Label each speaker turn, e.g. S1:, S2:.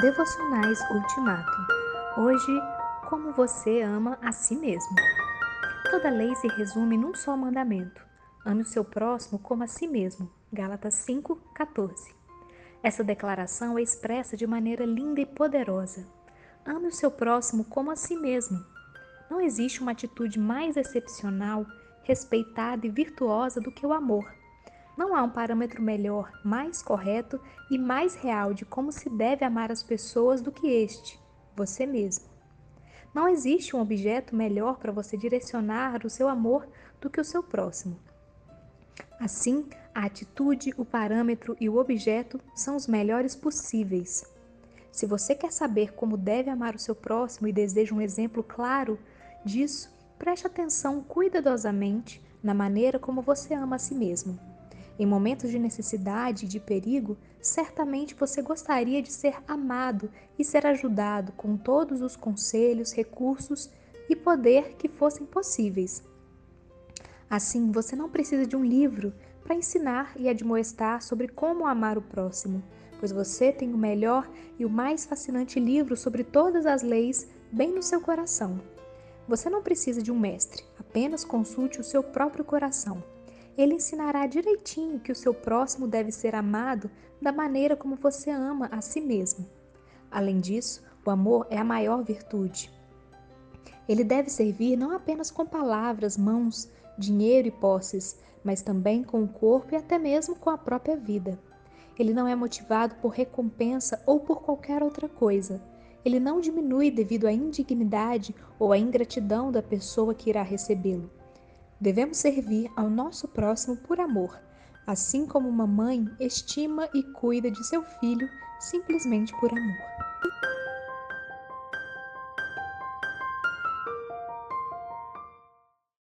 S1: Devocionais Ultimato. Hoje, como você ama a si mesmo. Toda lei se resume num só mandamento: ame o seu próximo como a si mesmo. Gálatas 5:14. Essa declaração é expressa de maneira linda e poderosa. Ame o seu próximo como a si mesmo. Não existe uma atitude mais excepcional, respeitada e virtuosa do que o amor. Não há um parâmetro melhor, mais correto e mais real de como se deve amar as pessoas do que este, você mesmo. Não existe um objeto melhor para você direcionar o seu amor do que o seu próximo. Assim, a atitude, o parâmetro e o objeto são os melhores possíveis. Se você quer saber como deve amar o seu próximo e deseja um exemplo claro disso, preste atenção cuidadosamente na maneira como você ama a si mesmo. Em momentos de necessidade e de perigo, certamente você gostaria de ser amado e ser ajudado com todos os conselhos, recursos e poder que fossem possíveis. Assim, você não precisa de um livro para ensinar e admoestar sobre como amar o próximo, pois você tem o melhor e o mais fascinante livro sobre todas as leis bem no seu coração. Você não precisa de um mestre, apenas consulte o seu próprio coração. Ele ensinará direitinho que o seu próximo deve ser amado da maneira como você ama a si mesmo. Além disso, o amor é a maior virtude. Ele deve servir não apenas com palavras, mãos, dinheiro e posses, mas também com o corpo e até mesmo com a própria vida. Ele não é motivado por recompensa ou por qualquer outra coisa. Ele não diminui devido à indignidade ou à ingratidão da pessoa que irá recebê-lo. Devemos servir ao nosso próximo por amor, assim como uma mãe estima e cuida de seu filho simplesmente por amor.